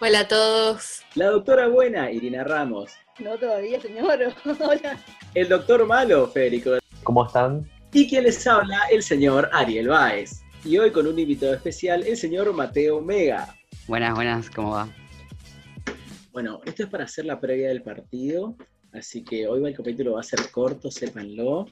Hola a todos. la doctora buena Irina Ramos, No todavía, señor. Hola. el doctor malo Federico ¿Cómo están? y quien les habla el señor Ariel Báez. Y hoy con un invitado especial, el señor Mateo Mega. Buenas, buenas, ¿cómo va? Bueno, esto es para hacer la previa del partido, así que hoy el capítulo va a ser corto, sépanlo.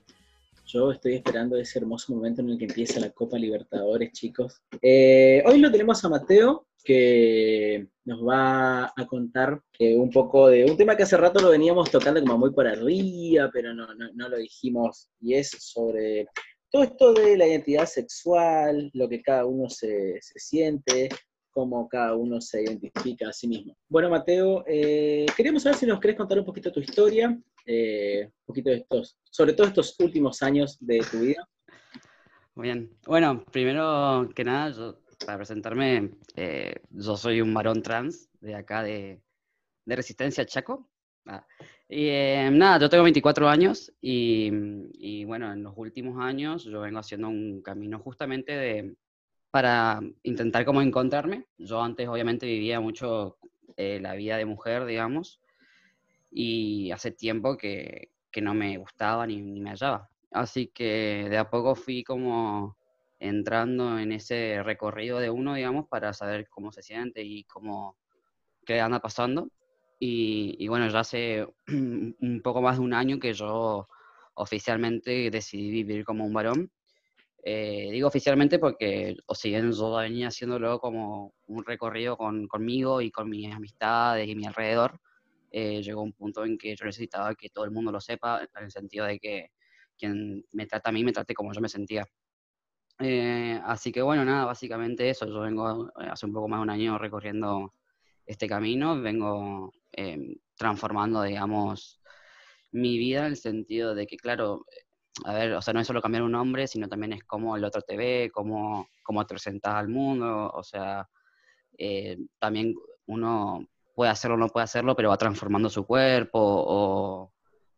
Yo estoy esperando ese hermoso momento en el que empieza la Copa Libertadores, chicos. Eh, hoy lo tenemos a Mateo, que nos va a contar eh, un poco de un tema que hace rato lo veníamos tocando como muy por arriba, pero no, no, lo dijimos, y es sobre todo esto de la identidad sexual, lo que cada uno se, se siente, cómo cada uno se identifica a sí mismo. Bueno, Mateo, eh, queríamos saber si nos querés contar un poquito tu historia, eh, un poquito de estos, sobre todo estos últimos años de tu vida. Muy bien. Bueno, primero que nada, yo, para presentarme, eh, yo soy un varón trans de acá de, de Resistencia Chaco. Ah, Y eh, nada, yo tengo 24 años y, y bueno, en los últimos años yo vengo haciendo un camino justamente de, para intentar como encontrarme. Yo antes obviamente vivía mucho eh, la vida de mujer, digamos, y hace tiempo que, que no me gustaba ni, ni me hallaba. Así que de a poco fui como entrando en ese recorrido de uno, digamos, para saber cómo se siente y cómo, qué anda pasando. Y, bueno, ya hace un poco más de un año que yo oficialmente decidí vivir como un varón. Eh, digo oficialmente porque, o si bien yo venía haciéndolo como un recorrido con, conmigo y con mis amistades y mi alrededor, eh, llegó un punto en que yo necesitaba que todo el mundo lo sepa, en el sentido de que quien me trata a mí me trate como yo me sentía. Eh, así que bueno, nada, básicamente eso. Yo vengo eh, hace un poco más de un año recorriendo este camino, vengo eh, transformando, digamos, mi vida en el sentido de que, claro, a ver, o sea, no es solo cambiar un nombre, sino también es cómo el otro te ve, cómo, cómo te presentas al mundo, o sea, eh, también uno puede hacerlo o no puede hacerlo, pero va transformando su cuerpo o,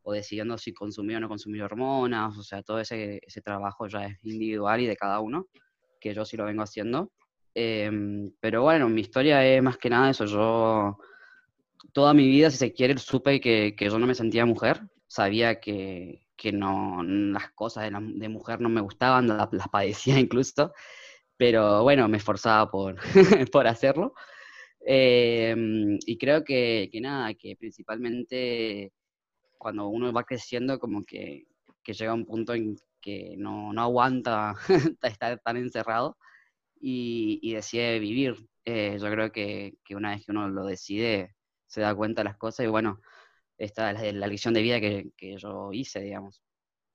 o decidiendo si consumir o no consumir hormonas, o sea, todo ese, ese trabajo ya es individual y de cada uno, que yo sí lo vengo haciendo. Em, pero bueno, mi historia es más que nada eso, yo toda mi vida, si se quiere, supe que, que yo no me sentía mujer, sabía que, que no, las cosas de, de mujer no me gustaban, las, las padecía incluso, pero bueno, me esforzaba por, por hacerlo. Em, y creo que, que nada, que principalmente cuando uno va creciendo, como que, que llega un punto en que no, no aguanta estar tan encerrado y, y decide vivir. Eh, yo creo que, que una vez que uno lo decide, se da cuenta de las cosas y bueno, esta es la, la lección de vida que, que yo hice, digamos.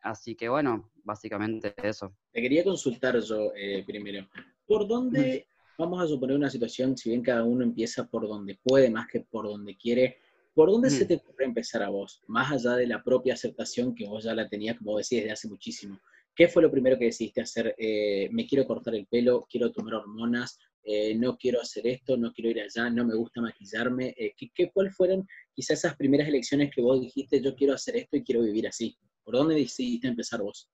Así que bueno, básicamente eso. Te quería consultar yo eh, primero, ¿por dónde, vamos a suponer una situación, si bien cada uno empieza por donde puede más que por donde quiere, ¿por dónde se Mm. te ocurre empezar a vos? Más allá de la propia aceptación que vos ya la tenías, como decís, desde hace muchísimo. ¿Qué fue lo primero que decidiste hacer? Eh, me quiero cortar el pelo, quiero tomar hormonas, eh, no quiero hacer esto, no quiero ir allá, no me gusta maquillarme. Eh, ¿qué, qué, ¿Cuáles fueron quizás esas primeras elecciones que vos dijiste, yo quiero hacer esto y quiero vivir así? ¿Por dónde decidiste empezar vos?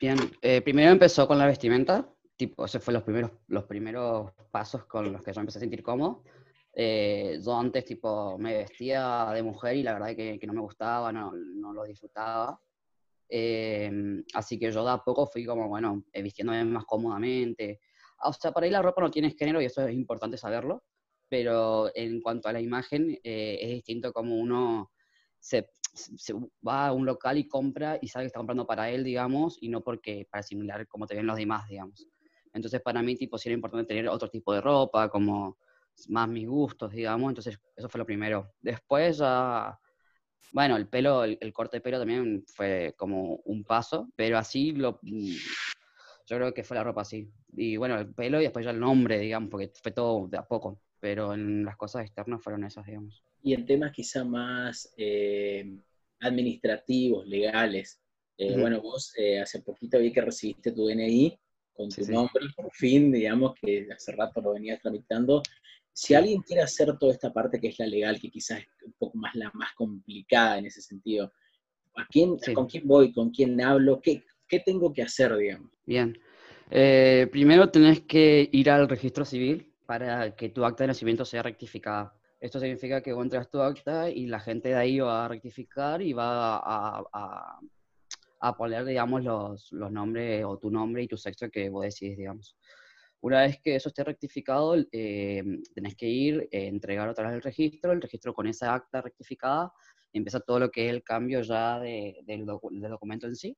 Bien, eh, primero empezó con la vestimenta, tipo, esos fueron los primeros, los primeros pasos con los que yo empecé a sentir cómodo. Eh, yo antes, tipo, me vestía de mujer y la verdad que, que no me gustaba, no, no lo disfrutaba. Eh, así que yo de a poco fui como, bueno, eh, vistiéndome más cómodamente. O sea, para ahí la ropa no tiene género y eso es importante saberlo, pero en cuanto a la imagen, eh, es distinto como uno se, se va a un local y compra y sabe que está comprando para él, digamos, y no porque para simular cómo te ven los demás, digamos. Entonces, para mí, tipo, sí era importante tener otro tipo de ropa, como más mis gustos, digamos. Entonces, eso fue lo primero. Después ya, bueno, el pelo, el, el corte de pelo también fue como un paso, pero así lo, yo creo que fue la ropa así. Y bueno, el pelo y después ya el nombre, digamos, porque fue todo de a poco. pero en las cosas externas fueron esas, digamos. Y en temas quizá más eh, administrativos, legales, eh, Ujú. bueno, vos eh, hace poquito vi que recibiste tu DNI con tu Sí, sí. nombre, por fin, digamos, que hace rato lo venías tramitando. Si alguien quiere hacer toda esta parte que es la legal, que quizás es un poco más la más complicada en ese sentido, ¿a quién, Sí. ¿con quién voy? ¿Con quién hablo? ¿Qué, qué tengo que hacer, digamos? Bien. Eh, primero tenés que ir al registro civil para que tu acta de nacimiento sea rectificada. Esto significa que vos entras tu acta y la gente de ahí va a rectificar y va a, a- a poner, digamos, los, los nombres o tu nombre y tu sexo que vos decidís, digamos. Una vez que eso esté rectificado, eh, tenés que ir, eh, entregar otra vez el registro, el registro con esa acta rectificada, empieza todo lo que es el cambio ya de- del documento en sí.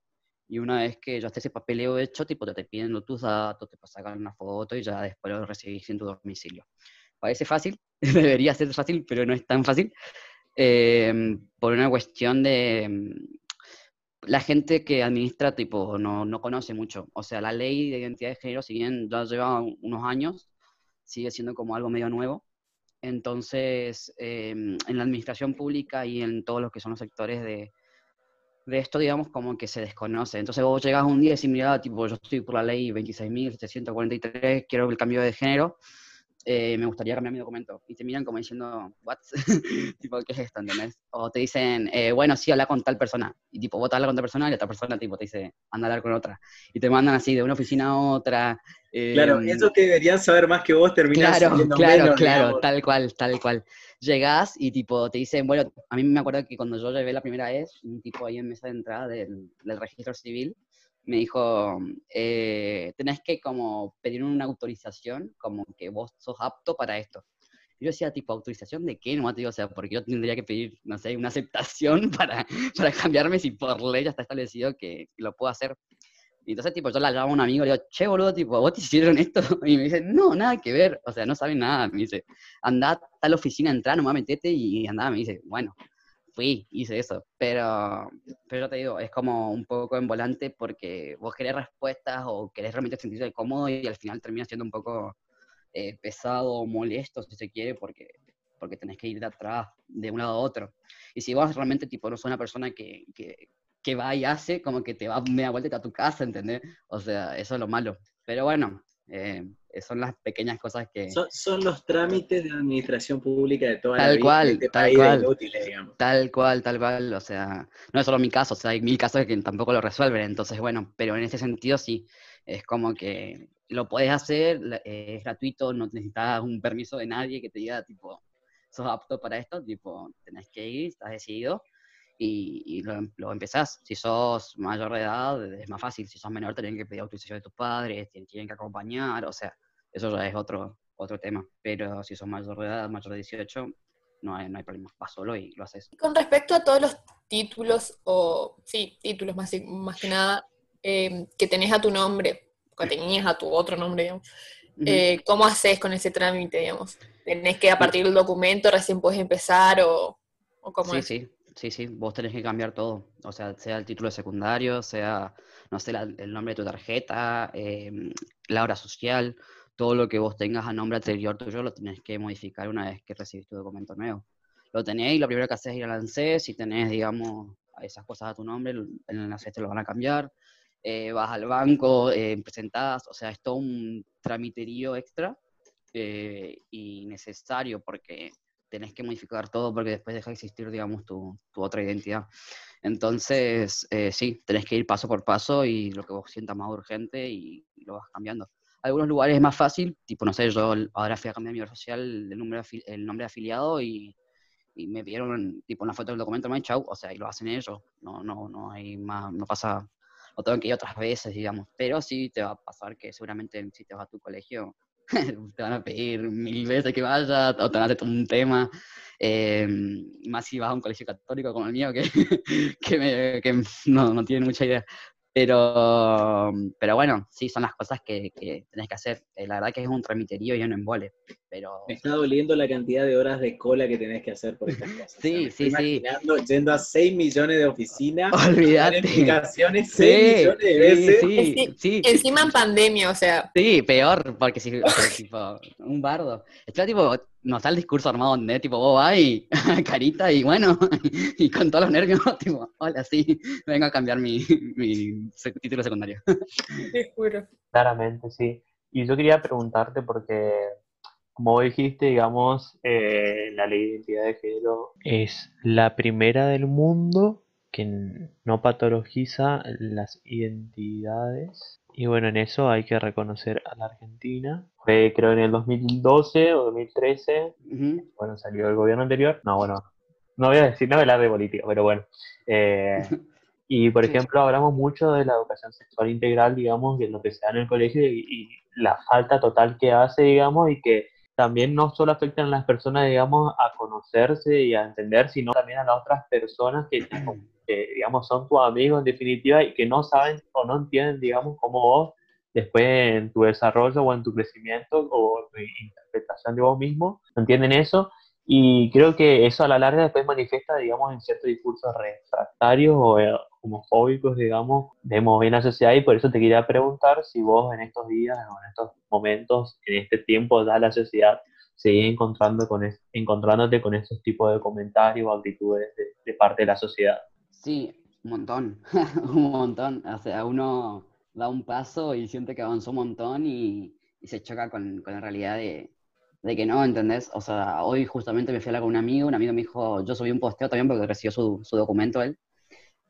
Y una vez que ya esté ese papeleo hecho, tipo, te, te piden los- tus datos, te sacan una foto y ya después lo recibís en tu domicilio. Parece fácil, debería ser fácil, pero no es tan fácil, eh, por una cuestión de... La gente que administra, tipo, no, no conoce mucho. O sea, la ley de identidad de género, si bien ya lleva un- unos años, sigue siendo como algo medio nuevo. Entonces, eh, en la administración pública y en todos los que son los sectores de, de esto, digamos, como que se desconoce. Entonces vos llegás un día y decís, mira, tipo, yo estoy por la ley 26.743, quiero el cambio de género, eh, me gustaría cambiar mi documento. Y te miran como diciendo, what? tipo, ¿qué es esto? ¿Entendés? O te dicen, eh, bueno, sí, habla con tal persona. Y tipo, vos te hablas con tal persona y otra persona, tipo, te dice, anda a hablar con otra. Y te mandan así de una oficina a otra. Claro, em, eso que deberían saber más que vos terminás Claro, claro, menos, claro, digamos. tal cual, tal cual. Llegás y tipo te dicen, bueno, a mí me acuerdo que cuando yo llevé la primera vez, un tipo ahí en mesa de entrada del, del registro civil me dijo, eh, tenés que como pedir una autorización, como que vos sos apto para esto. Y yo decía, tipo, ¿autorización de qué? No o sea, porque yo tendría que pedir, no sé, una aceptación para, para cambiarme si por ley ya está establecido que lo puedo hacer. Y entonces, tipo, yo la llamo a un amigo y le digo, che, boludo, tipo, ¿vos te hicieron esto? Y me dice, no, nada que ver, o sea, no saben nada. Me dice, andá a tal oficina, entrá, nomás metete y andá. Me dice, bueno, fui, hice eso. Pero, pero te digo, es como un poco en volante porque vos querés respuestas o querés realmente sentirte cómodo y al final termina siendo un poco eh, pesado o molesto, si se quiere, porque, porque tenés que ir de atrás, de un lado a otro. Y si vos realmente, tipo, no sos una persona que, que, que va y hace, como que te va media vuelta a tu casa, ¿entendés? O sea, eso es lo malo. Pero bueno, eh, son las pequeñas cosas que... Son, son los trámites de administración pública de toda la Tal vida cual, este tal cual. inútiles, digamos. Tal cual, tal cual, o sea, no es solo mi caso, o sea, hay mil casos que tampoco lo resuelven, entonces, bueno, pero en ese sentido sí, es como que lo puedes hacer, la- eh, es gratuito, no necesitas un permiso de nadie que te diga, tipo, sos apto para esto, tipo, tenés que ir, estás decidido, y, y lo, lo empezás. Si sos mayor de edad, es más fácil, si sos menor, tienen que pedir autorización de tus padres, te tienen que acompañar, o sea, eso ya es otro, otro tema, pero si sos mayor de edad, mayor de 18, no hay, no hay problema, vas solo y lo haces. Con respecto a todos los títulos, o sí, títulos más, más que nada, eh, que tenés a tu nombre, que tenías a tu otro nombre, digamos, eh, ¿cómo haces con ese trámite, digamos? ¿Tenés que a partir del documento recién puedes empezar o, o cómo Sí, es? sí, sí, sí, vos tenés que cambiar todo, o sea, sea el título de secundario, sea, no sé, el nombre de tu tarjeta, em, la hora social, todo lo que vos tengas a nombre anterior tuyo lo tenés que modificar una vez que recibís tu documento nuevo. Lo tenés y lo primero que haces es ir al ANSES, si tenés, digamos, esas cosas a tu nombre, el el ANSES te lo van a cambiar, eh, vas al banco, eh, o sea, es todo un tramiterío extra eh, y necesario porque tenés que modificar todo porque después deja de existir, digamos, tu, tu otra identidad. Entonces, eh, sí, tenés que ir paso por paso y lo que vos sientas más urgente y, lo vas cambiando. Algunos lugares es más fácil, tipo, no sé, yo ahora fui a cambiar mi obra social, el nombre, el nombre de afiliado y, y me pidieron, tipo, una foto del documento, más chau, o sea, y lo hacen ellos, no, no, no hay más, no pasa, no tengo que ir otras veces, digamos, pero sí te va a pasar que seguramente si te vas a tu colegio, te van a pedir mil veces que vayas, o te van a hacer un tema, eh, más si vas a un colegio católico como el mío, que, que no, no tienen mucha idea. Pero, pero bueno, sí, son las cosas que, que tenés que hacer. Eh, la verdad que es un tramiterío y un embole. pero Me está doliendo la cantidad de horas de cola que tenés que hacer por estas cosas. Sí, sí, estoy sí. imaginando yendo a 6 millones de oficinas, olvídate. explicaciones Sí, 6 millones de veces. sí, sí, Es sí. Encima en pandemia, o sea, Sí, peor, porque si, tipo, un bardo. Está tipo, no está el discurso armado donde tipo, vos vas y carita y bueno, y con todos los nervios, tipo, hola, sí, vengo a cambiar mi, mi título secundario. te juro. Claramente, sí. Y yo quería preguntarte porque, como vos dijiste, digamos, eh, la ley de identidad de género es la primera del mundo que no patologiza las identidades. Y bueno, en eso hay que reconocer a la Argentina. Fue creo en el 2012 o 2013, Ujú. bueno, salió el gobierno anterior. No, bueno, no voy a decir, no voy a hablar de política, pero bueno. Eh, y por ejemplo, hablamos mucho de la educación sexual integral, digamos, de lo que se da en el colegio y, y la falta total que hace, digamos, y que también no solo afectan a las personas, digamos, a conocerse y a entender, sino también a las otras personas que, que, digamos, son tus amigos en definitiva y que no saben o no entienden, digamos, cómo vos después en tu desarrollo o en tu crecimiento o tu interpretación de vos mismo, no entienden eso y creo que eso a la larga después manifiesta, digamos, en ciertos discursos refractarios o eh, homofóbicos, digamos, vemos en la sociedad y por eso te quería preguntar si vos en estos días o en estos momentos, en este tiempo ya la sociedad seguís encontrando con es- encontrándote con esos tipos de comentarios o actitudes de, de parte de la sociedad. Sí, un montón, un montón. O sea, uno da un paso y siente que avanzó un montón y, se choca con, la realidad de, que no, ¿entendés? O sea, hoy justamente me fui a hablar con un amigo, un amigo me dijo, yo subí un posteo también porque recibió su, su documento él,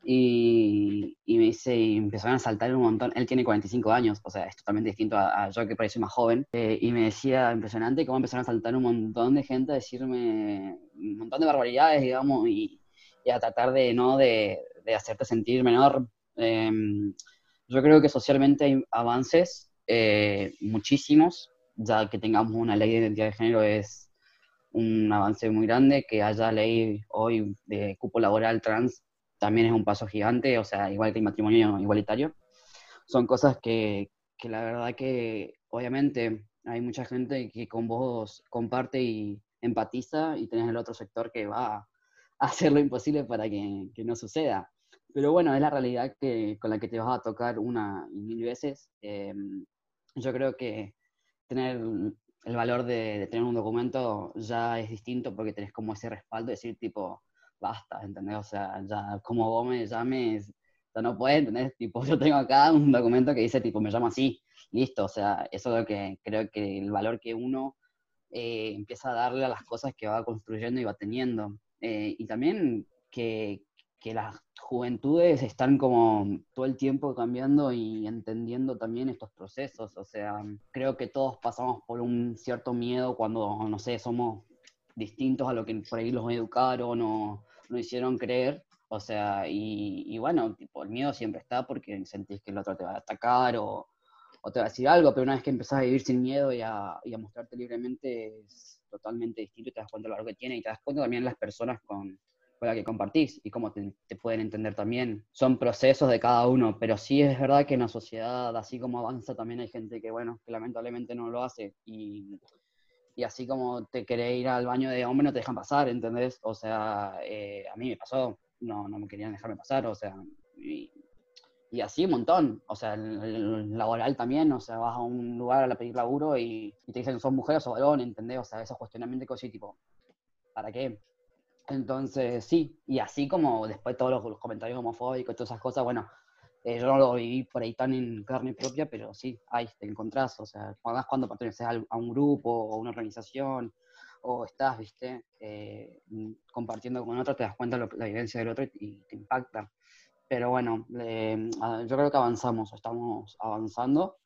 y, me dice, y empezaron a saltar un montón, él tiene 45 años, o sea, es totalmente distinto a, yo que parece más joven, eh, y me decía, impresionante cómo empezaron a saltar un montón de gente a decirme un montón de barbaridades, digamos, y, a tratar de no de, de hacerte sentir menor. Em, yo creo que socialmente hay avances, eh, muchísimos, ya que tengamos una ley de identidad de género es un avance muy grande, que haya ley hoy de cupo laboral trans también es un paso gigante, o sea, igual que el matrimonio igualitario. Son cosas que, que la verdad que obviamente hay mucha gente que con vos comparte y empatiza y tenés el otro sector que va hacer lo imposible para que, que no suceda. Pero bueno, es la realidad que, con la que te vas a tocar una y mil veces. Eh, yo creo que tener el valor de, tener un documento ya es distinto porque tenés como ese respaldo de decir tipo, basta, ¿entendés? O sea, ya como vos me llames, ya no puedes, ¿entendés? Tipo, yo tengo acá un documento que dice tipo, me llamo así, listo, o sea, eso es lo que creo que el valor que uno eh, empieza a darle a las cosas que va construyendo y va teniendo. Eh, y también que, que las juventudes están como todo el tiempo cambiando y entendiendo también estos procesos. O sea, creo que todos pasamos por un cierto miedo cuando, no sé, somos distintos a lo que por ahí los educaron o nos hicieron creer. O sea, y, bueno, tipo, el miedo siempre está porque sentís que el otro te va a atacar o, o te va a decir algo, pero una vez que empezás a vivir sin miedo y a, y a mostrarte libremente es totalmente distinto y te das cuenta de lo valor que tiene y te das cuenta también las personas con, con las que compartís y cómo te, te, pueden entender también. Son procesos de cada uno, pero sí es verdad que en la sociedad, así como avanza, también hay gente que, bueno, que lamentablemente no lo hace y, y así como te querés ir al baño de hombre no te dejan pasar, ¿entendés? O sea, eh, a mí me pasó, no, no me querían dejarme pasar, o sea, y, y así un montón, o sea, laboral también, o sea, vas a un lugar a pedir laburo y, te dicen sos mujer o varón, ¿entendés? O sea, esos cuestionamientos que así, tipo, ¿para qué? Entonces, sí, y así como después todos los, comentarios homofóbicos y todas esas cosas, bueno, eh, yo no lo viví por ahí tan en carne propia, pero sí, ahí te encontrás, o sea, cuando, cuando perteneces a, un grupo o una organización, o estás, viste, eh, compartiendo con otro, te das cuenta de la vivencia del otro y te impacta. Pero bueno, eh, yo creo que avanzamos, estamos avanzando.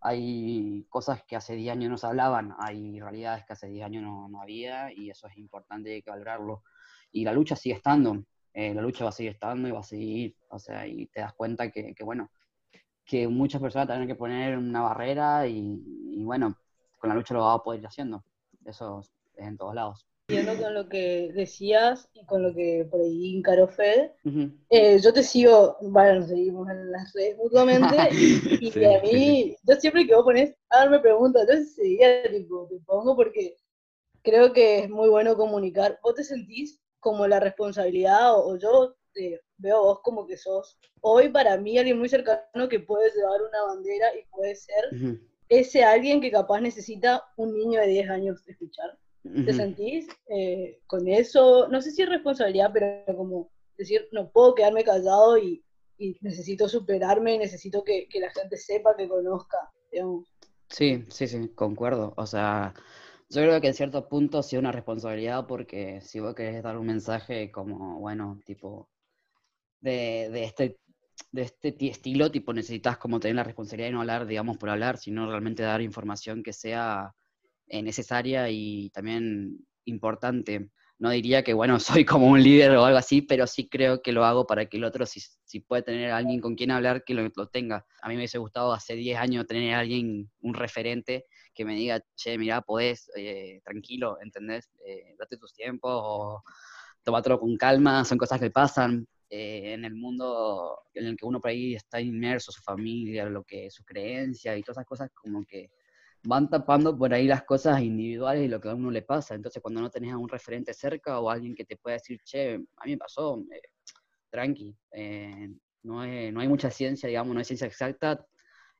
Hay cosas que hace 10 años no se hablaban, hay realidades que hace 10 años no, no había y eso es importante, que valorarlo. Y la lucha sigue estando, eh, la lucha va a seguir estando y va a seguir, o sea, y te das cuenta que, que bueno, que muchas personas tienen que poner una barrera y, y, bueno, con la lucha lo va a poder ir haciendo. Eso es en todos lados. Con lo que decías y con lo que por ahí encaró Fed. Eh, yo te sigo, bueno, nos seguimos en las redes mutuamente, y Sí, a sí, mí, yo siempre que vos pones a darme preguntas, yo enseguida tipo, te pongo porque creo que es muy bueno comunicar. ¿Vos te sentís como la responsabilidad o, o yo te veo a vos como que sos hoy para mí alguien muy cercano que puede llevar una bandera y puede ser ese alguien que capaz necesita un niño de 10 años escuchar? ¿Te sentís eh, con eso? No sé si es responsabilidad, pero como decir, no puedo quedarme callado y, y necesito superarme, necesito que, que la gente sepa, que conozca, digamos. Sí, sí, sí, concuerdo. O sea, yo creo que en cierto punto sí es una responsabilidad porque si vos querés dar un mensaje como, bueno, tipo, de, de este, de este ti- estilo, tipo, necesitas como tener la responsabilidad de no hablar, digamos, por hablar, sino realmente dar información que sea necesaria y también importante. No diría que, bueno, soy como un líder o algo así, pero sí creo que lo hago para que el otro, si, si puede tener alguien con quien hablar, que lo, lo tenga. A mí me hubiese gustado hace 10 años tener a alguien, un referente, que me diga, che, mirá, podés, eh, tranquilo, ¿entendés? Eh, date tus tiempos o tómatelo con calma, son cosas que pasan. eh, en el mundo en el que uno por ahí está inmerso, su familia, lo que, sus creencias y todas esas cosas como que van tapando por ahí las cosas individuales y lo que a uno le pasa. Entonces, cuando no tenés a un referente cerca o alguien que te pueda decir, che, a mí me pasó, eh, tranqui, eh, no, es- no hay mucha ciencia, digamos, no hay ciencia exacta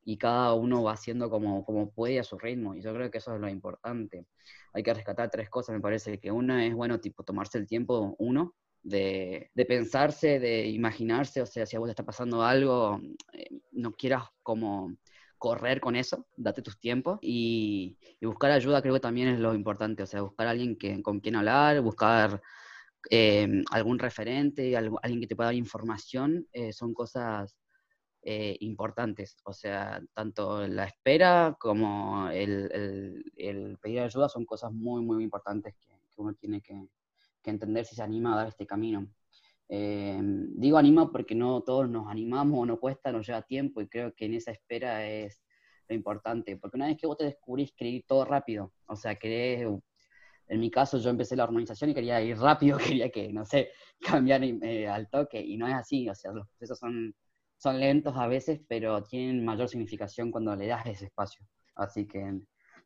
y cada uno va haciendo como, como puede a su ritmo. Y yo creo que eso es lo importante. Hay que rescatar tres cosas, me parece, que una es, bueno, tipo, tomarse el tiempo, uno, de, de pensarse, de imaginarse, o sea, si a vos te está pasando algo, eh, no quieras como correr con eso, date tus tiempos y, buscar ayuda creo que también es lo importante, o sea, buscar a alguien que, con quien hablar, buscar eh, algún referente, algo- alguien que te pueda dar información, eh, son cosas eh, importantes, o sea, tanto la espera como el, pedir ayuda son cosas muy, muy importantes que, uno tiene que entender si se anima a dar este camino. Eh, digo anima porque no todos nos animamos o no cuesta, nos lleva tiempo y creo que en esa espera es lo importante, porque una vez que vos te descubrís, querés ir todo rápido, o sea, querés, en mi caso yo empecé la organización y quería ir rápido, quería que, no sé, cambiar eh, al toque y no es así, o sea, los procesos son, son lentos a veces, pero tienen mayor significación cuando le das ese espacio. Así que,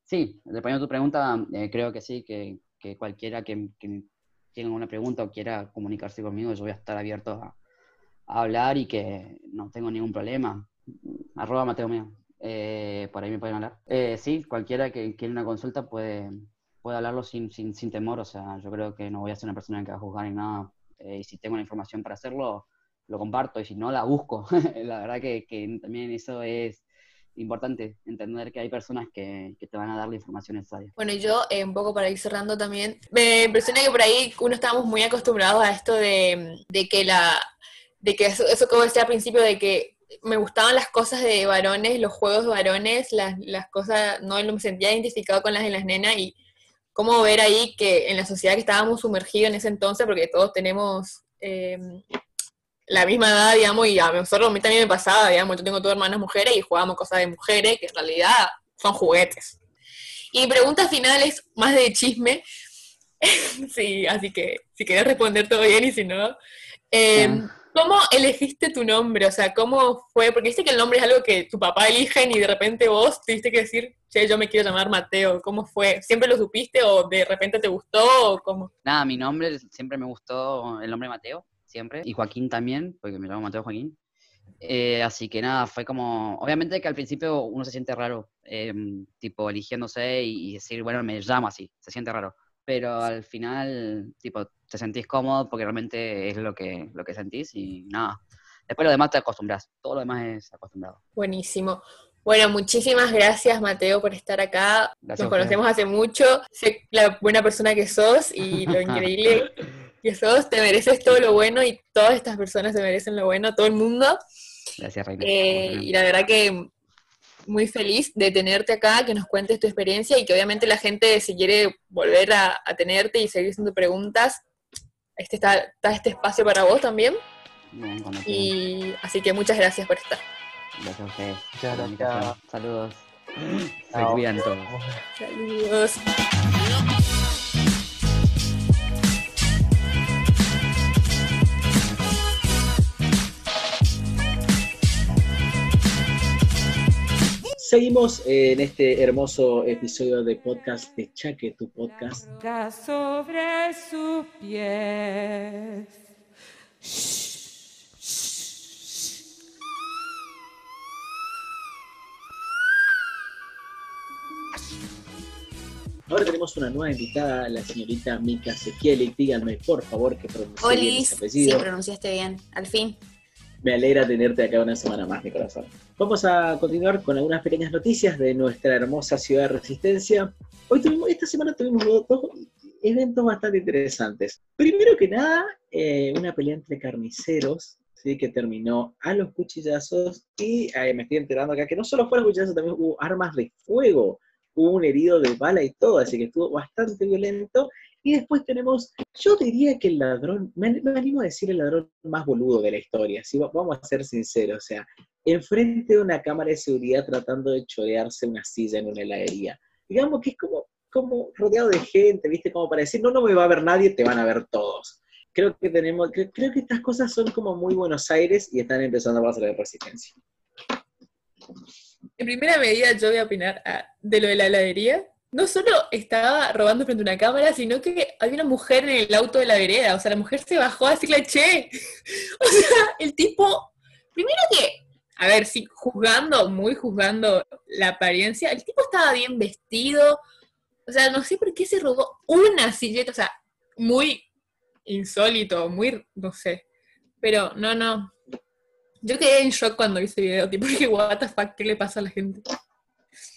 sí, respondiendo a tu pregunta, eh, creo que sí, que, que cualquiera que, que tenga una pregunta o quiera comunicarse conmigo, yo voy a estar abierto a, hablar y que no tengo ningún problema. Arroba Mateo Mío. Eh, por ahí me pueden hablar. Eh, sí, cualquiera que quiera una consulta puede, puede hablarlo sin, sin, sin temor. O sea, yo creo que no voy a ser una persona que va a juzgar ni nada. Eh, y si tengo la información para hacerlo, lo comparto. Y si no, la busco. la verdad que también eso es importante, entender que hay personas que, que te van a dar la información necesaria. Bueno, yo, eh, un poco para ir cerrando también, me impresiona que por ahí uno estábamos muy acostumbrados a esto de, de que la, de que eso, eso como decía al principio, de que me gustaban las cosas de varones, los juegos de varones, las, las cosas, no me sentía identificado con las de las nenas y cómo ver ahí que en la sociedad que estábamos sumergidos en ese entonces, porque todos tenemos eh, la misma edad, digamos, y a nosotros a mí también me pasaba, digamos, yo tengo dos hermanas mujeres y jugábamos cosas de mujeres que en realidad son juguetes. Y mi pregunta final es más de chisme. sí, así que si querés responder todo bien y si no. Eh, Ah. ¿Cómo elegiste tu nombre? O sea, ¿cómo fue? Porque viste que el nombre es algo que tu papá eligen y de repente vos tuviste que decir, che, yo me quiero llamar Mateo. ¿Cómo fue? ¿Siempre lo supiste o de repente te gustó o cómo? Nada, mi nombre siempre me gustó el nombre Mateo, siempre. Y Joaquín también, porque me llamo Mateo Joaquín. Eh, así que nada, fue como, obviamente que al principio uno se siente raro, eh, tipo eligiéndose y, y decir, bueno, me llamo así, se siente raro. Pero al final, tipo, te sentís cómodo porque realmente es lo que, lo que sentís y nada. Después lo demás te acostumbras, todo lo demás es acostumbrado. Buenísimo. Bueno, muchísimas gracias Mateo por estar acá. Gracias Nos conocemos hace mucho, sé la buena persona que sos y lo increíble que sos. Te mereces todo lo bueno y todas estas personas se merecen lo bueno, todo el mundo. Gracias, Reina. Eh, y la verdad que muy feliz de tenerte acá, que nos cuentes tu experiencia y que obviamente la gente si quiere volver a, a tenerte y seguir haciendo preguntas, este está, está este espacio para vos también. Bien. Y así que muchas gracias por estar. Gracias a ustedes. Muchas gracias. Saludos. Se Chao. cuidan todos. Saludos. Seguimos en este hermoso episodio de podcast de Chaque, tu podcast. sobre sus pies. Ahora tenemos una nueva invitada, la señorita Mika Sekielik. Díganme, por favor, que pronuncie bien ese sí, apellido. pronunciaste bien, al fin. Me alegra tenerte acá una semana más, mi corazón. Vamos a continuar con algunas pequeñas noticias de nuestra hermosa ciudad de Resistencia. Hoy tuvimos, esta semana tuvimos dos, dos eventos bastante interesantes. Primero que nada, eh, una pelea entre carniceros, ¿sí? que terminó a los cuchillazos y eh, me estoy enterando acá que no solo fueron cuchillazos, también hubo armas de fuego. Hubo un herido de bala y todo, así que estuvo bastante violento. Y después tenemos, yo diría que el ladrón, me, animo a decir el ladrón más boludo de la historia, si vamos a ser sinceros, o sea, enfrente de una cámara de seguridad tratando de chorearse una silla en una heladería. Digamos que es como, como rodeado de gente, ¿viste? Como para decir, no, no me va a ver nadie, te van a ver todos. Creo que tenemos, cre- creo que estas cosas son como muy Buenos Aires y están empezando a pasar de resistencia. En primera medida, yo voy a opinar ah, de lo de la heladería. No solo estaba robando frente a una cámara, sino que había una mujer en el auto de la vereda. O sea, la mujer se bajó a decirle, che. O sea, el tipo, primero que, a ver, sí, juzgando, muy juzgando la apariencia, el tipo estaba bien vestido. O sea, no sé por qué se robó una silleta. O sea, muy insólito, muy, no sé. Pero no, no. Yo quedé en shock cuando vi ese video, tipo, dije, what the fuck, ¿qué le pasa a la gente?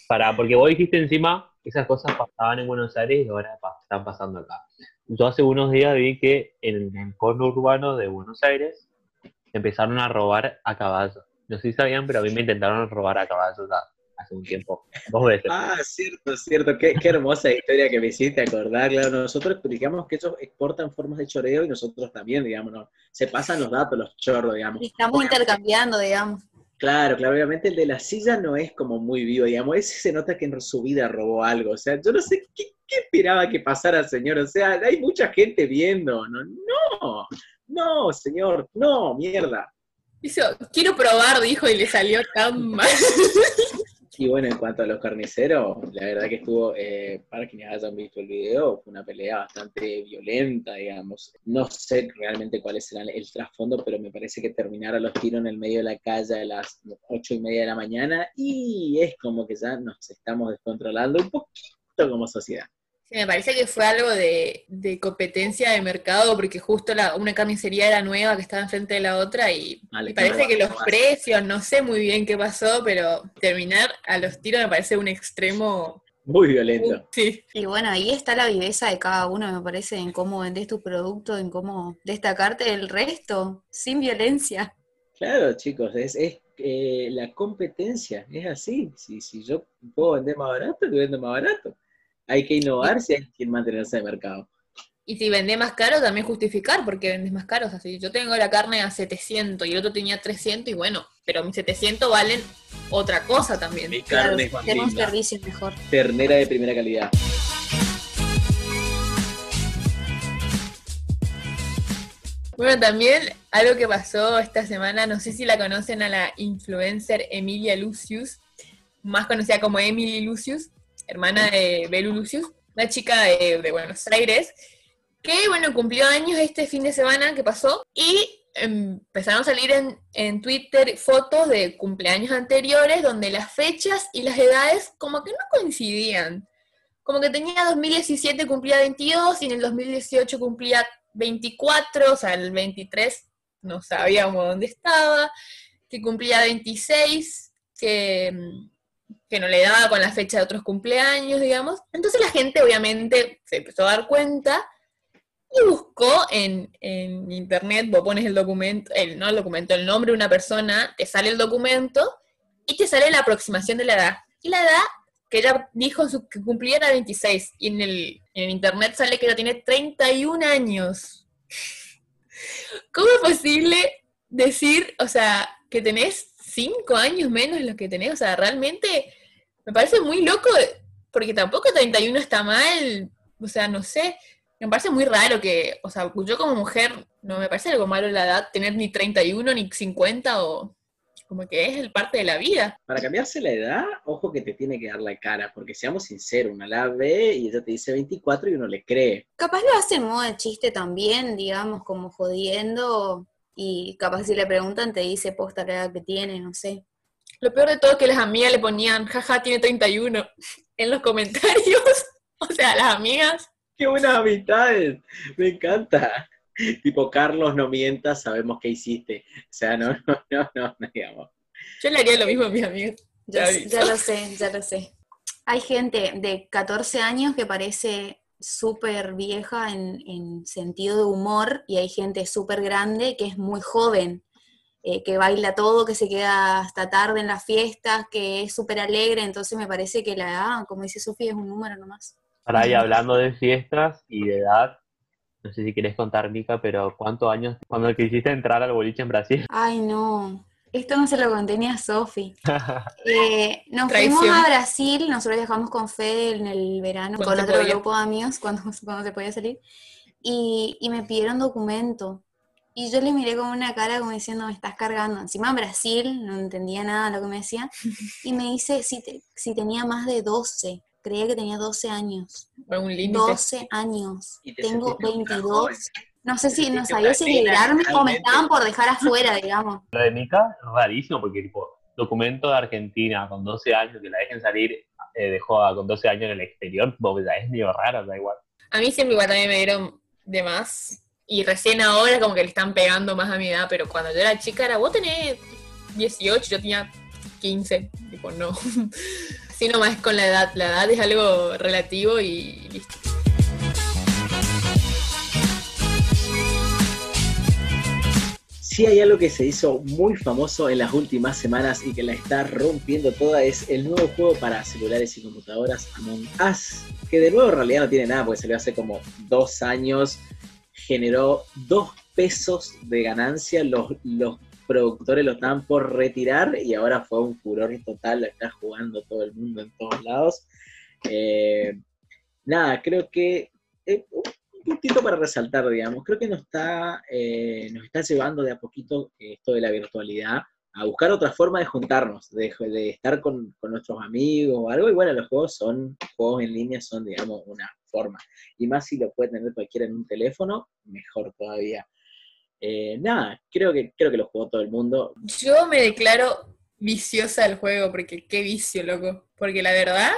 Para, porque vos dijiste encima, esas cosas pasaban en Buenos Aires y ahora pa- están pasando acá. Yo hace unos días vi que en el cono urbano de Buenos Aires empezaron a robar a caballo. No sé si sabían, pero a mí me intentaron robar a caballo ya hace un tiempo, dos veces. Ah, cierto, cierto. Qué, qué hermosa historia que me hiciste acordar. Claro, nosotros explicamos que ellos exportan formas de choreo y nosotros también, digamos, ¿no? Se pasan los datos, los chorros, digamos. Y estamos intercambiando, digamos. Claro, claro, obviamente el de la silla no es como muy vivo, digamos, ese se nota que en su vida robó algo, o sea, yo no sé qué, qué esperaba que pasara, señor, o sea, hay mucha gente viendo, no, no, no, señor, no, mierda. Hizo, quiero probar, dijo, y le salió tan mal. Y bueno, en cuanto a los carniceros, la verdad que estuvo, eh, para quienes hayan visto el video, fue una pelea bastante violenta, digamos. No sé realmente cuáles serán el trasfondo, pero me parece que terminar a los tiros en el medio de la calle a las ocho y media de la mañana y es como que ya nos estamos descontrolando un poquito como sociedad. Sí, me parece que fue algo de, de competencia de mercado, porque justo la, una carnicería era nueva que estaba enfrente de la otra y Vale, me parece que los precios, no sé muy bien qué pasó, pero terminar a los tiros me parece un extremo. Muy violento. Sí. Y bueno, ahí está la viveza de cada uno, me parece, en cómo vendés tu producto, en cómo destacarte del resto, sin violencia. Claro, chicos, es, es eh, la competencia, es así. Si, si yo puedo vender más barato, te vendo más barato. Hay que innovar si hay que mantenerse de mercado. Y si vendés más caro, también justificar, porque vendés más caro. O sea, si yo tengo la carne a 700 y el otro tenía 300, y bueno, pero mis 700 valen otra cosa también. Mi Claro, carne es tener un bambina, servicio mejor. ternera de primera calidad. Bueno, también algo que pasó esta semana, no sé si la conocen a la influencer Emilia Lucius, más conocida como Emily Lucius, hermana de Belu Lucius, una chica de, Buenos Aires, que bueno, cumplió años este fin de semana que pasó y empezaron a salir en, en Twitter fotos de cumpleaños anteriores donde las fechas y las edades como que no coincidían. Como que tenía 2017 cumplía 22 y en el 2018 cumplía 24, o sea, el 23 no sabíamos dónde estaba, que cumplía 26, que, que no le daba con la fecha de otros cumpleaños, digamos. Entonces la gente obviamente se empezó a dar cuenta y buscó en, en internet, vos pones el documento, el, no el documento, el nombre de una persona, te sale el documento y te sale la aproximación de la edad. Y la edad que ella dijo su, que cumplía era 26, y en el, en internet sale que ella tiene 31 años. ¿Cómo es posible decir, o sea, que tenés 5 años menos de los que tenés? O sea, realmente me parece muy loco, porque tampoco 31 está mal, o sea, no sé, me parece muy raro que, o sea, yo como mujer, no me parece algo malo la edad, tener ni 31 ni 50 o, como que es el parte de la vida. Para cambiarse la edad, ojo que te tiene que dar la cara, porque seamos sinceros, una la ve y ella te dice 24 y uno le cree. Capaz lo hace en modo de chiste también, digamos, como jodiendo. Y capaz si le preguntan te dice posta la edad que tiene, no sé. Lo peor de todo es que las amigas le ponían, jaja, tiene 31 en los comentarios. O sea, las amigas. ¡Qué buenas amistades! Me encanta. Tipo, Carlos, no mientas, sabemos qué hiciste. O sea, no, no, no, no, no, digamos. Yo le haría lo mismo a mis amigas. Ya, ya lo sé, ya lo sé. Hay gente de 14 años que parece súper vieja en, en sentido de humor y hay gente súper grande que es muy joven, eh, que baila todo, que se queda hasta tarde en las fiestas, que es súper alegre, entonces me parece que la edad, como dice Sofía, es un número nomás. Ahora ahí hablando de fiestas y de edad, no sé si querés contar, Mica, pero ¿cuántos años cuando quisiste entrar al boliche en Brasil? Ay, no. Esto no se lo conté ni a Sofi. Eh, nos Traición. fuimos a Brasil, nosotros viajamos con Fede en el verano, con otro podía. grupo de amigos, cuando, cuando se podía salir, y, y me pidieron documento. Y yo le miré con una cara como diciendo, me estás cargando. Encima en Brasil, no entendía nada de lo que me decía. Y me dice si, te- si tenía más de 12. Creía que tenía 12 años. Un límite. 12 años. Y te Tengo sentiste una 22. No sé si no sabía si nena, liberarme o me estaban por dejar afuera, digamos. Lo de Mica es rarísimo porque, tipo, documento de Argentina con 12 años, que la dejen salir eh, de joda con 12 años en el exterior, ya es medio raro, da igual. A mí siempre igual también me dieron de más. Y recién ahora como que le están pegando más a mi edad, pero cuando yo era chica era, vos tenés 18, yo tenía 15. Tipo, no. Así nomás con la edad. La edad es algo relativo y listo. Si hay algo que se hizo muy famoso en las últimas semanas y que la está rompiendo toda es el nuevo juego para celulares y computadoras Among Us, que de nuevo en realidad no tiene nada porque salió hace como dos años, generó dos pesos de ganancia, los, los productores lo estaban por retirar y ahora fue un furor total, lo está jugando todo el mundo en todos lados. Eh, nada, creo que eh, puntito para resaltar, digamos, creo que nos está, eh, nos está llevando de a poquito eh, esto de la virtualidad a buscar otra forma de juntarnos, de, de estar con, con nuestros amigos o algo, y bueno, los juegos son, juegos en línea son, digamos, una forma, y más si lo puede tener cualquiera en un teléfono, mejor todavía. Eh, nada, creo que, creo que lo jugó todo el mundo, Yo me declaro viciosa del juego, porque qué vicio, loco. Porque la verdad,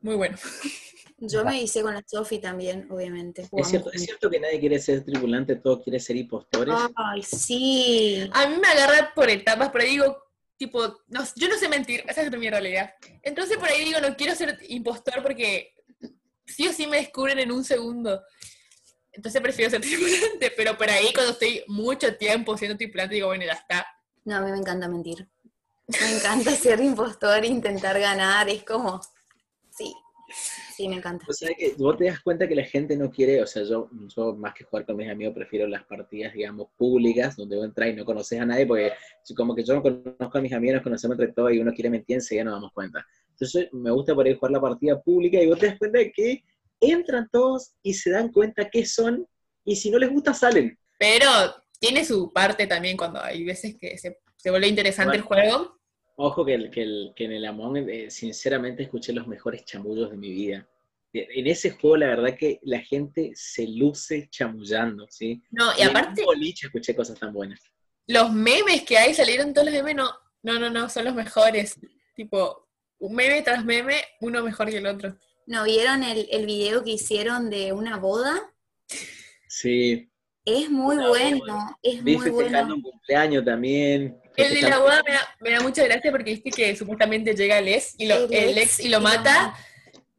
muy bueno. Yo me hice con la Sofi también, obviamente. Es cierto, es cierto que nadie quiere ser tripulante, todos quieren ser impostores. Ay, sí. A mí me agarra por etapas, por ahí digo, tipo, no, yo no sé mentir, esa es mi realidad. Entonces por ahí digo, no quiero ser impostor porque sí o sí me descubren en un segundo. Entonces prefiero ser tripulante, pero por ahí cuando estoy mucho tiempo siendo tripulante digo, bueno, ya está. No, a mí me encanta mentir. Me encanta ser impostor, intentar ganar, es como... Sí, sí, me encanta. O sea, que vos te das cuenta que la gente no quiere, o sea, yo, yo más que jugar con mis amigos prefiero las partidas, digamos, públicas, donde vos entras y no conoces a nadie, porque si como que yo no conozco a mis amigos, nos conocemos entre todos y uno quiere mentir, enseguida nos damos cuenta. Entonces me gusta por ahí jugar la partida pública y vos te das cuenta de que entran todos y se dan cuenta qué son, y si no les gusta, salen. Pero tiene su parte también cuando hay veces que se, se vuelve interesante el juego. Ojo que, el- que, el- que en el Among, eh, sinceramente, escuché los mejores chamullos de mi vida. En ese juego, la verdad que la gente se luce chamullando, ¿sí? No, y en aparte un boliche escuché cosas tan buenas. los memes que hay salieron todos los memes, no, no, no, no, son los mejores. Tipo, un meme tras meme, uno mejor que el otro. ¿No vieron el, el video que hicieron de una boda? Sí, Es muy Una bueno, boda. es vi muy bueno. un cumpleaños también. El de la boda me da, me da mucha gracia porque viste que supuestamente llega el ex y lo, el ex y lo mata.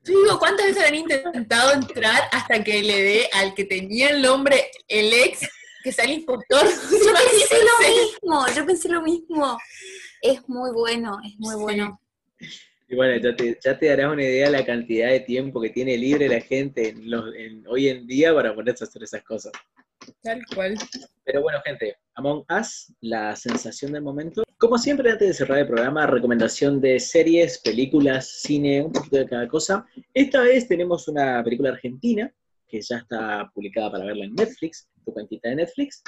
Yo digo, ¿cuántas veces han intentado entrar hasta que le dé al que tenía el nombre el ex que sea el impostor? Yo pensé lo mismo, yo pensé lo mismo. Es muy bueno, es muy Sí. bueno. Y bueno, ya te, ya te darás una idea de la cantidad de tiempo que tiene libre la gente en los- en- hoy en día para ponerse a hacer esas cosas. Tal cual. Pero bueno, gente, Among Us, la sensación del momento. Como siempre, antes de cerrar el programa, recomendación de series, películas, cine, un poquito de cada cosa. Esta vez tenemos una película argentina que ya está publicada para verla en Netflix, tu cuentita de Netflix.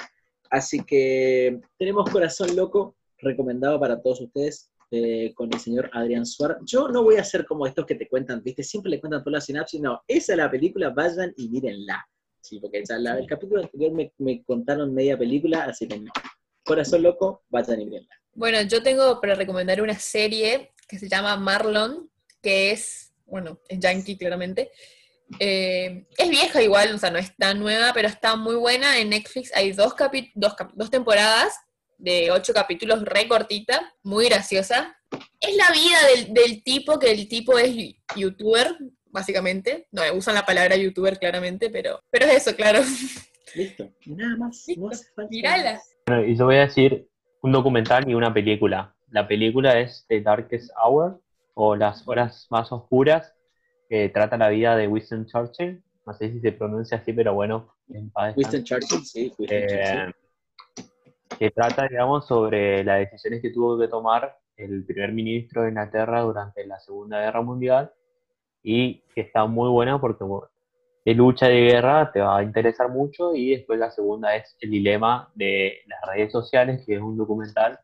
Así que tenemos Corazón Loco, recomendado para todos ustedes eh, con el señor Adrián Suar. Yo no voy a ser como estos que te cuentan, ¿viste? Siempre le cuentan toda la sinapsis. No, esa es la película, vayan y mírenla. Sí, porque ya la- el capítulo anterior me, me contaron media película, así que no. Corazón loco, vayan y mírenla. Bueno, yo tengo para recomendar una serie que se llama Marlon, que es, bueno, es yankee claramente. Eh, es vieja igual, o sea, no es tan nueva, pero está muy buena en Netflix. Hay dos, capi- dos, cap- dos temporadas de ocho capítulos, re cortita, muy graciosa. Es la vida del, del tipo, que el tipo es youtuber, básicamente. No, usan la palabra youtuber claramente, pero, pero es eso, claro. Listo. Nada más. Listo. No Mirala. Bueno, y yo voy a decir un documental y una película. La película es The Darkest Hour, o Las Horas Más Oscuras, que trata la vida de Winston Churchill. No sé si se pronuncia así, pero bueno, en paz. Winston Churchill, sí, Winston Churchill. Que trata, digamos, sobre las decisiones que tuvo que tomar el primer ministro de Inglaterra durante la Segunda Guerra Mundial y que está muy buena porque bueno, de lucha de guerra te va a interesar mucho y después la segunda es el dilema de las redes sociales, que es un documental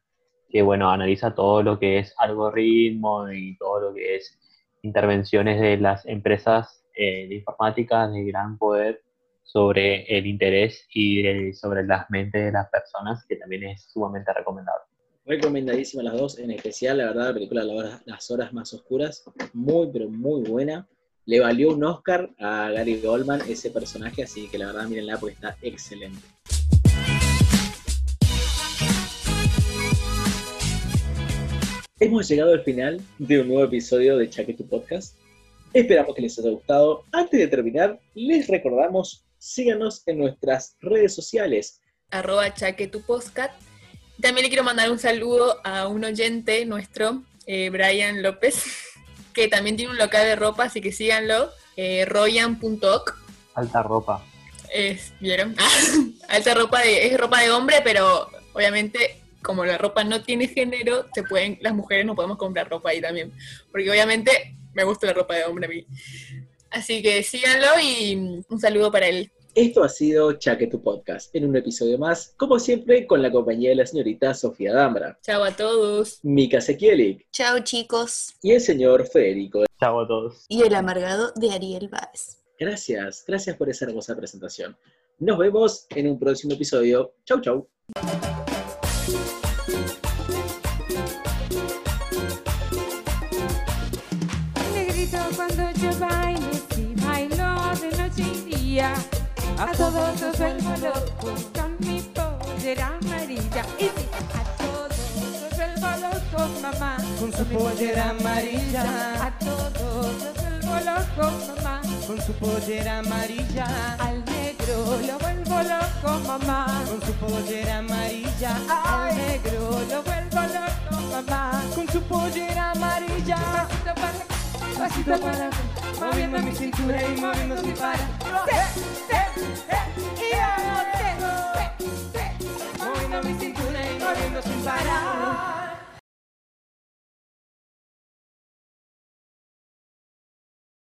que, bueno, analiza todo lo que es algoritmo y todo lo que es intervenciones de las empresas eh, de informática de gran poder sobre el interés y de- sobre las mentes de las personas, que también es sumamente recomendable. Recomendadísimas las dos, en especial, la verdad, la película Las Horas Más Oscuras, muy, pero muy buena. Le valió un Oscar a Gary Goldman ese personaje, así que la verdad, mírenla porque está excelente. Hemos llegado al final de un nuevo episodio de Chaque tu Podcast. Esperamos que les haya gustado. Antes de terminar, les recordamos, síganos en nuestras redes sociales. arroba chaquetupostcat. También le quiero mandar un saludo a un oyente nuestro, eh, Brian López, que también tiene un local de ropa, así que síganlo, eh, royan.oc. Alta ropa. Es, ¿Vieron? Alta ropa de, es ropa de hombre, pero obviamente como la ropa no tiene género, se pueden, las mujeres no podemos comprar ropa ahí también. Porque obviamente me gusta la ropa de hombre a mí. Así que síganlo y un saludo para él. Esto ha sido Chaque tu Podcast, en un episodio más, como siempre, con la compañía de la señorita Sofía Dambra, Chao a todos. Mika Sekielik Chao chicos. y el señor Federico. Chao a todos. Y el amargado de Ariel Báez. Gracias, gracias por esa hermosa presentación. Nos vemos en un próximo episodio. Chau, chau. Locos con mi pollera amarilla. Y sí, a todos los vuelvo locos, mamá, Con su pollera amarilla, a todos los vuelvo locos, mamá. con su pollera amarilla, Al negro lo vuelvo loco, mamá. con su pollera amarilla, Al negro lo vuelvo loco, mamá. con su pollera amarilla. Pasito para pasito para Moviendo mi cintura y moviendo sin parar. Moviendo mi cintura y moviendo sin parar.